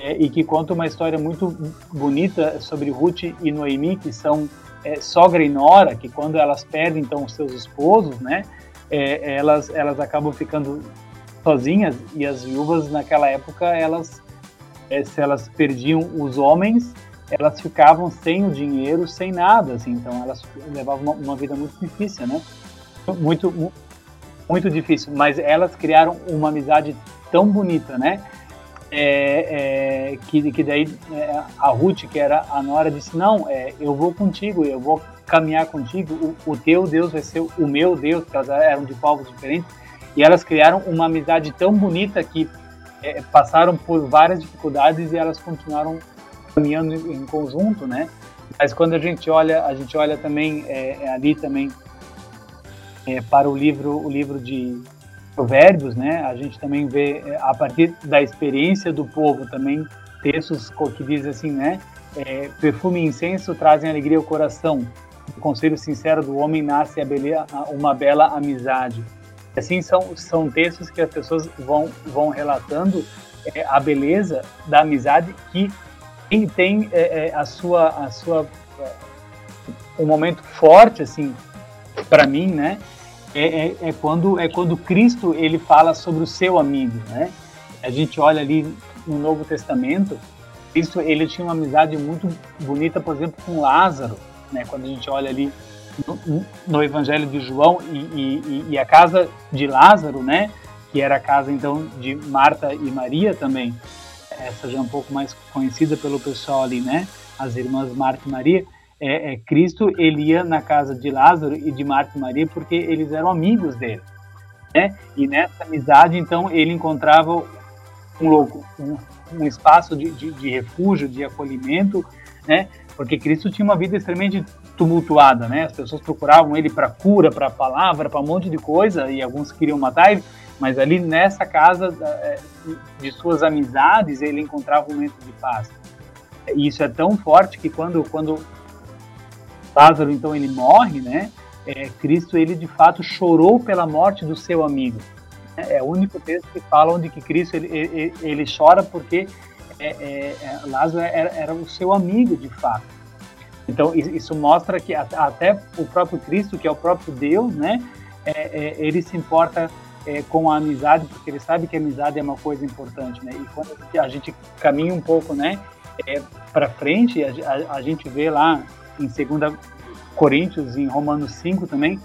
Speaker 2: É, e que conta uma história muito bonita sobre Ruth e Noemi, que são é, sogra e nora, que quando elas perdem então os seus esposos, né? É, elas elas acabam ficando sozinhas e as viúvas naquela época elas é, se elas perdiam os homens elas ficavam sem o dinheiro sem nada assim então elas levavam uma, uma vida muito difícil né muito muito difícil mas elas criaram uma amizade tão bonita né é, é, que, que daí é, a Ruth, que era a nora, disse: Não, é, eu vou contigo, eu vou caminhar contigo, o, o, teu Deus vai ser o meu Deus, porque elas eram de povos diferentes, e elas criaram uma amizade tão bonita que é, passaram por várias dificuldades e elas continuaram caminhando em conjunto, né? Mas quando a gente olha, a gente olha também é, ali também para o livro, o livro de Provérbios, né? A gente também vê é, a partir da experiência do povo também textos que dizem assim, né? É, perfume e incenso trazem alegria ao coração. Do conselho sincero do homem nasce uma bela amizade. Assim, são, são textos que as pessoas vão, vão relatando é, a beleza da amizade que tem, tem é, é a sua, a sua é, um momento forte assim para mim, né? É, é, é, quando é quando Cristo ele fala sobre o seu amigo, né? A gente olha ali no Novo Testamento, Cristo ele tinha uma amizade muito bonita, por exemplo, com Lázaro, né? Quando a gente olha ali no, Evangelho de João e, e, e, a casa de Lázaro, né? Que era a casa então de Marta e Maria também. Essa já é um pouco mais conhecida pelo pessoal ali, né? As irmãs Marta e Maria. É, é, Cristo ele ia na casa de Lázaro e de Marta e Maria porque eles eram amigos dele, né? E nessa amizade então ele encontrava um, um, um espaço de, de, de refúgio, de acolhimento, né? Porque Cristo tinha uma vida extremamente tumultuada, né? As pessoas procuravam ele para cura, para palavra, para um monte de coisa e alguns queriam matar ele, mas ali nessa casa é, de suas amizades ele encontrava um momento de paz. E isso é tão forte que quando quando Lázaro então ele morre, né? É, Cristo ele de fato chorou pela morte do seu amigo. É, é o único texto que fala onde que Cristo ele, ele, ele chora porque é, é, é Lázaro era, era o seu amigo de fato. Então, isso mostra que até o próprio Cristo, que é o próprio Deus, né, é, é, ele se importa é, com a amizade, porque ele sabe que a amizade é uma coisa importante, né? E quando a gente caminha um pouco, né, é, para frente, a, a, a, gente vê lá em 2 Coríntios, em Romanos 5 também,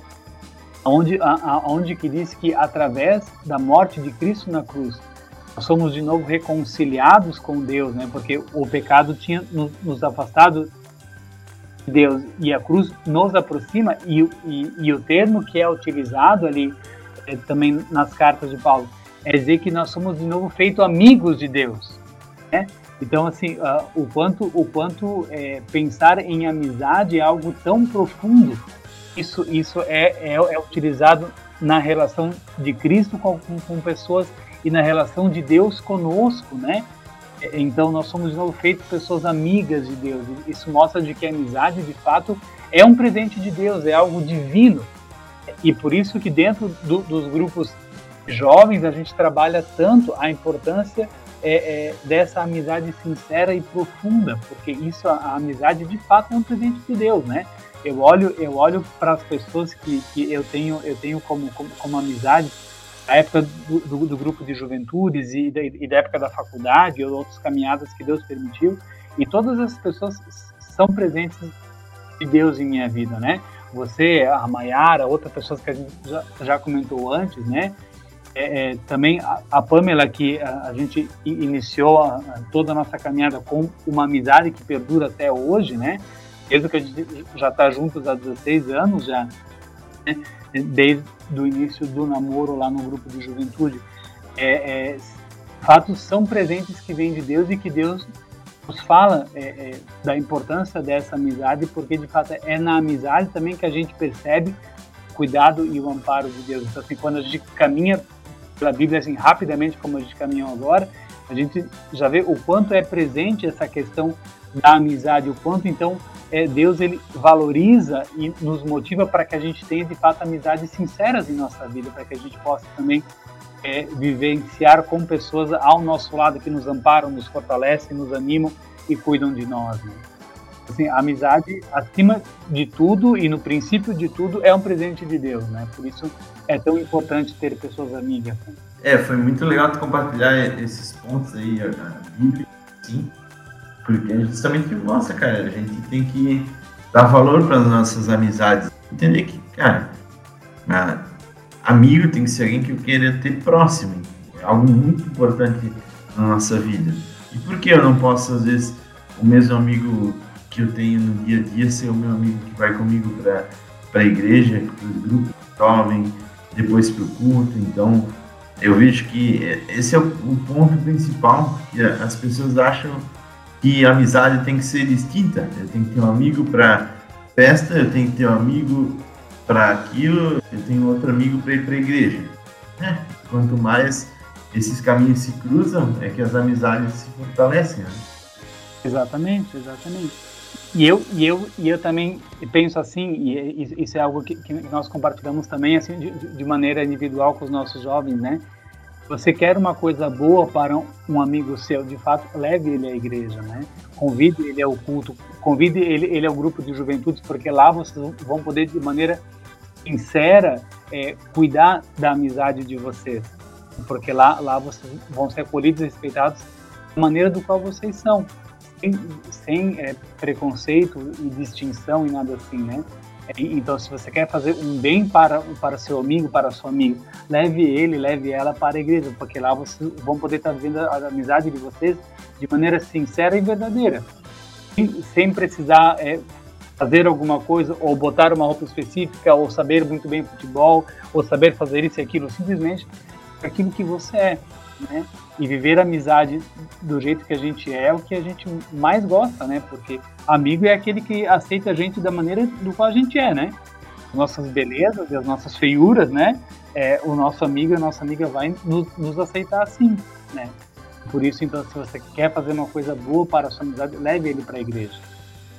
Speaker 2: onde, a, onde que diz que através da morte de Cristo na cruz, nós somos de novo reconciliados com Deus, né? Porque o pecado tinha nos, nos afastado Deus e a cruz nos aproxima e, e, e o termo que é utilizado ali é, também nas cartas de Paulo é dizer que nós somos de novo feitos amigos de Deus, né? Então assim, uh, o quanto o quanto é, pensar em amizade é algo tão profundo, isso isso é, é, é utilizado na relação de Cristo com, com, com pessoas e na relação de Deus conosco, né? Então nós somos de novo feitos pessoas amigas de Deus. Isso mostra de que a amizade, de fato, é um presente de Deus, é algo divino. E por isso que dentro do, dos grupos jovens a gente trabalha tanto a importância é, é, dessa amizade sincera e profunda, porque isso a, a, amizade de fato é um presente de Deus, né? Eu olho eu olho para as pessoas que, que eu tenho eu tenho como como, como amizade a época do, do, do, grupo de juventudes e da, e da época da faculdade ou outras caminhadas que Deus permitiu e todas as pessoas são presentes de Deus em minha vida, né? Você, a Mayara, outras pessoas que a gente já, já comentou antes, né? É, é, também a, a, Pamela, que a, a gente iniciou a, toda a nossa caminhada com uma amizade que perdura até hoje, né? Desde que a gente já está juntos há 16 anos, já, né? desde o início do namoro lá no grupo de juventude. É, é fatos são presentes que vêm de Deus e que Deus nos fala é, é, da importância dessa amizade, porque de fato é na amizade também que a gente percebe o cuidado e o amparo de Deus. Então, assim, quando a gente caminha pela Bíblia assim rapidamente, como a gente caminhou agora, a gente já vê o quanto é presente essa questão da amizade, o quanto então é, Deus ele valoriza e nos motiva para que a gente tenha de fato amizades sinceras em nossa vida, para que a gente possa também é, vivenciar com pessoas ao nosso lado que nos amparam, nos fortalecem, nos animam e cuidam de nós. Né? Assim, a amizade, acima de tudo e no princípio de tudo, é um presente de Deus, né? Por isso é tão importante ter pessoas amigas.
Speaker 1: É, foi muito legal compartilhar esses pontos aí, a Bíblia, sim, porque justamente mostra, cara, a gente tem que dar valor para as nossas amizades, entender que, cara, amigo tem que ser alguém que eu queira ter próximo, é algo muito importante na nossa vida. E por que eu não posso, às vezes, o mesmo amigo que eu tenho no dia a dia ser o meu amigo que vai comigo para a igreja, para o grupo jovem, depois para o culto. Então, eu vejo que esse é o, ponto principal as pessoas acham que a amizade tem que ser distinta. Eu tenho que ter um amigo para festa, eu tenho que ter um amigo para aquilo, eu tenho outro amigo para ir para a igreja. É, quanto mais esses caminhos se cruzam, é que as amizades se fortalecem. Né?
Speaker 2: Exatamente, exatamente. E eu, e eu, e eu também penso assim, e isso é algo que, que nós compartilhamos também assim de, de, maneira individual com os nossos jovens, né? Você quer uma coisa boa para um amigo seu, de fato, leve ele à igreja, né? Convide ele ao culto, convide ele, ele ao grupo de juventude, porque lá vocês vão poder, de maneira sincera, é, cuidar da amizade de vocês. Porque lá, lá vocês vão ser acolhidos e respeitados da maneira do qual vocês são sem, sem é, preconceito e distinção e nada assim, né? Então, se você quer fazer um bem para, para seu amigo, para sua amiga, leve ele, leve ela para a igreja, porque lá vocês vão poder estar vivendo a amizade de vocês de maneira sincera e verdadeira, sem, sem precisar é, fazer alguma coisa, ou botar uma roupa específica, ou saber muito bem futebol, ou saber fazer isso e aquilo, simplesmente aquilo que você é né? E viver a amizade do jeito que a gente é, é o que a gente mais gosta, né? Porque amigo é aquele que aceita a gente da maneira do qual a gente é, né? Nossas belezas e as nossas feiuras, né? É, o nosso amigo e a nossa amiga vai nos, nos aceitar assim, né? Por isso, então, se você quer fazer uma coisa boa para a sua amizade, leve ele para a igreja.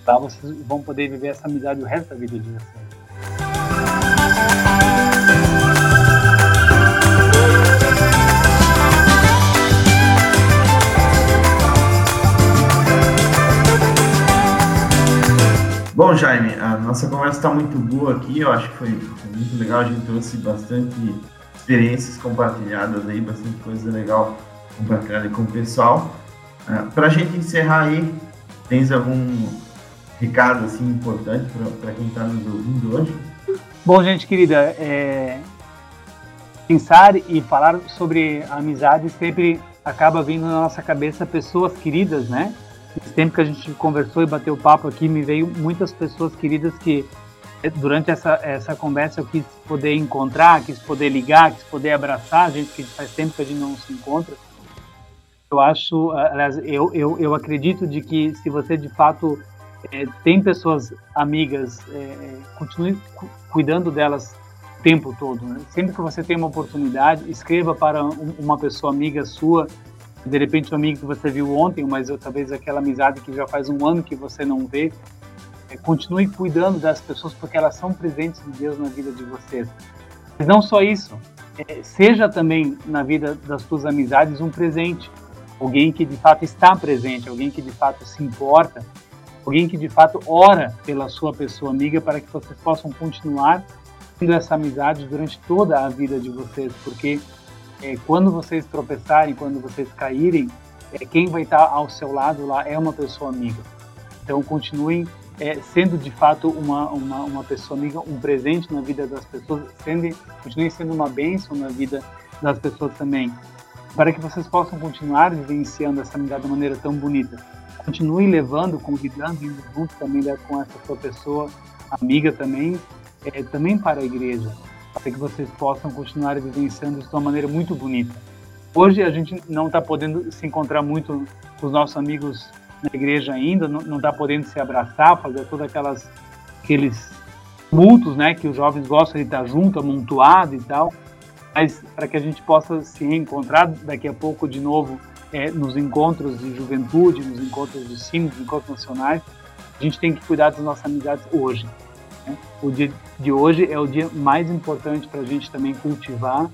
Speaker 2: Tá? Vocês vão poder viver essa amizade o resto da vida de vocês.
Speaker 1: Bom, Jaime, a nossa conversa está muito boa aqui. Eu acho que foi, muito legal. A gente trouxe bastante experiências compartilhadas aí, bastante coisa legal compartilhada com o pessoal. Uh, ah, para a gente encerrar aí, tens algum recado assim importante para quem está nos ouvindo hoje?
Speaker 2: Bom, gente querida, é... pensar e falar sobre amizade sempre acaba vindo na nossa cabeça pessoas queridas, né? Esse tempo que a gente conversou e bateu papo aqui, me veio muitas pessoas queridas que eh, durante essa, essa conversa eu quis poder encontrar, quis poder ligar, quis poder abraçar, gente que faz tempo que a gente não se encontra. Eu acho, aliás, eu, eu, eu acredito de que se você de fato é, tem pessoas amigas, é, continue cuidando delas o tempo todo. Né? Sempre que você tem uma oportunidade, escreva para uma pessoa amiga sua De repente, um amigo que você viu ontem, mas talvez aquela amizade que já faz um ano que você não vê. É, continue cuidando das pessoas porque elas são presentes de Deus na vida de vocês. Mas não só isso, é, seja também na vida das suas amizades um presente. Alguém que de fato está presente, alguém que de fato se importa, alguém que de fato ora pela sua pessoa amiga para que vocês possam continuar tendo essa amizade durante toda a vida de vocês, porque é, quando vocês tropeçarem, quando vocês caírem, é, quem vai estar ao seu lado lá é uma pessoa amiga. Então continuem é, sendo de fato uma, uma, uma pessoa amiga, um presente na vida das pessoas, sendo, continuem sendo uma bênção na vida das pessoas também, para que vocês possam continuar vivenciando essa amizade de maneira tão bonita. Continue levando, convidando, indo junto também com essa sua pessoa amiga também, é, também para a igreja para que vocês possam continuar vivenciando isso de uma maneira muito bonita. Hoje a gente não está podendo se encontrar muito com os nossos amigos na igreja ainda, não está podendo se abraçar, fazer todos aquelas aqueles multos, né, que os jovens gostam de estar junto, amontoado e tal. Mas para que a gente possa se reencontrar daqui a pouco de novo é, nos encontros de juventude, nos encontros de cima, nos encontros nacionais, a gente tem que cuidar das nossas amizades hoje. Né? O dia de hoje é o dia mais importante para a gente também cultivar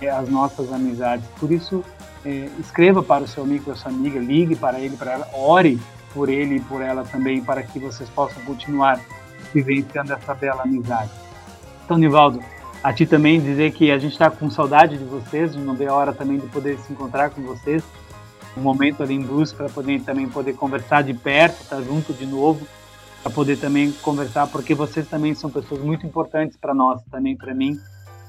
Speaker 2: é, as nossas amizades. Por isso, é, escreva para o seu amigo, para a sua amiga, ligue para ele, para ela, ore por ele e por ela também, para que vocês possam continuar vivenciando essa bela amizade. Então, Nivaldo, a ti também dizer que a gente está com saudade de vocês, de não ver a hora também de poder se encontrar com vocês, um momento ali em Brusque para poder também poder conversar de perto, estar tá junto de novo para poder também conversar, porque vocês também são pessoas muito importantes para nós, também para mim,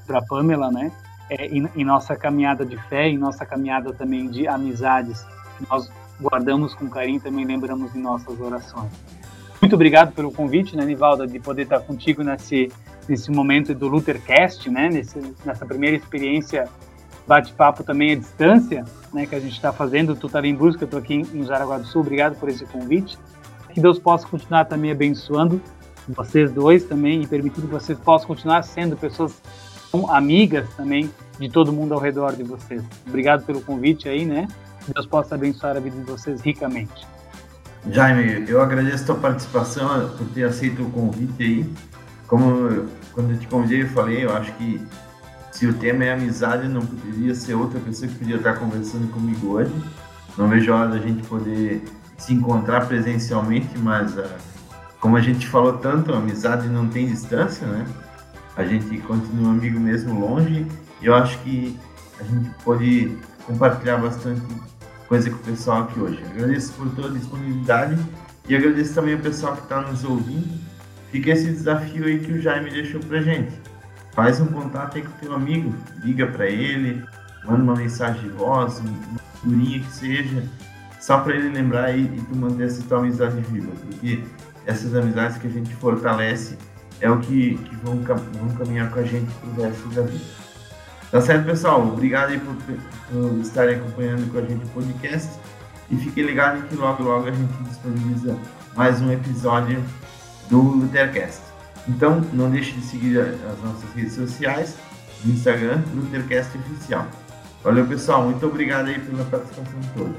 Speaker 2: para Pamela, né? É, em, em, nossa caminhada de fé, em nossa caminhada também de amizades, nós guardamos com carinho, também lembramos em nossas orações. Muito obrigado pelo convite, né, Nivalda, de poder estar contigo nesse nesse momento do Luthercast, né? Nesse, nessa primeira experiência bate-papo também à distância, né? Que a gente está fazendo. Tu está em busca, eu estou aqui em Jaraguá do Sul. Obrigado por esse convite que Deus possa continuar também abençoando vocês dois também e permitindo que vocês possam continuar sendo pessoas amigas também de todo mundo ao redor de vocês. Obrigado pelo convite aí, né? Deus possa abençoar a vida de vocês ricamente.
Speaker 1: Jaime, eu agradeço a tua participação, por ter aceito o convite aí. Como quando eu te convidei, eu falei, eu acho que se o tema é amizade, não poderia ser outra pessoa que podia estar conversando comigo hoje. Não vejo a hora da gente poder se encontrar presencialmente, mas uh, como a gente falou tanto, amizade não tem distância, né? A gente continua amigo mesmo longe e eu acho que a gente pode compartilhar bastante coisa com o pessoal aqui hoje. Agradeço por toda a disponibilidade e agradeço também o pessoal que está nos ouvindo. Fica esse desafio aí que o Jaime deixou pra gente. Faz um contato aí com o teu amigo, liga para ele, manda uma mensagem de voz, uma figurinha que seja, só para ele lembrar e, e tu manter essa tua amizade viva, porque essas amizades que a gente fortalece é o que, que vão, vão caminhar com a gente pro resto da vida. Tá certo, pessoal? Obrigado aí por, por estarem acompanhando com a gente o podcast e fiquem ligados que logo, logo a gente disponibiliza mais um episódio do Luthercast. Então, não deixe de seguir as nossas redes sociais, no Instagram, Luthercast Oficial. Valeu, pessoal. Muito obrigado aí pela participação de todos.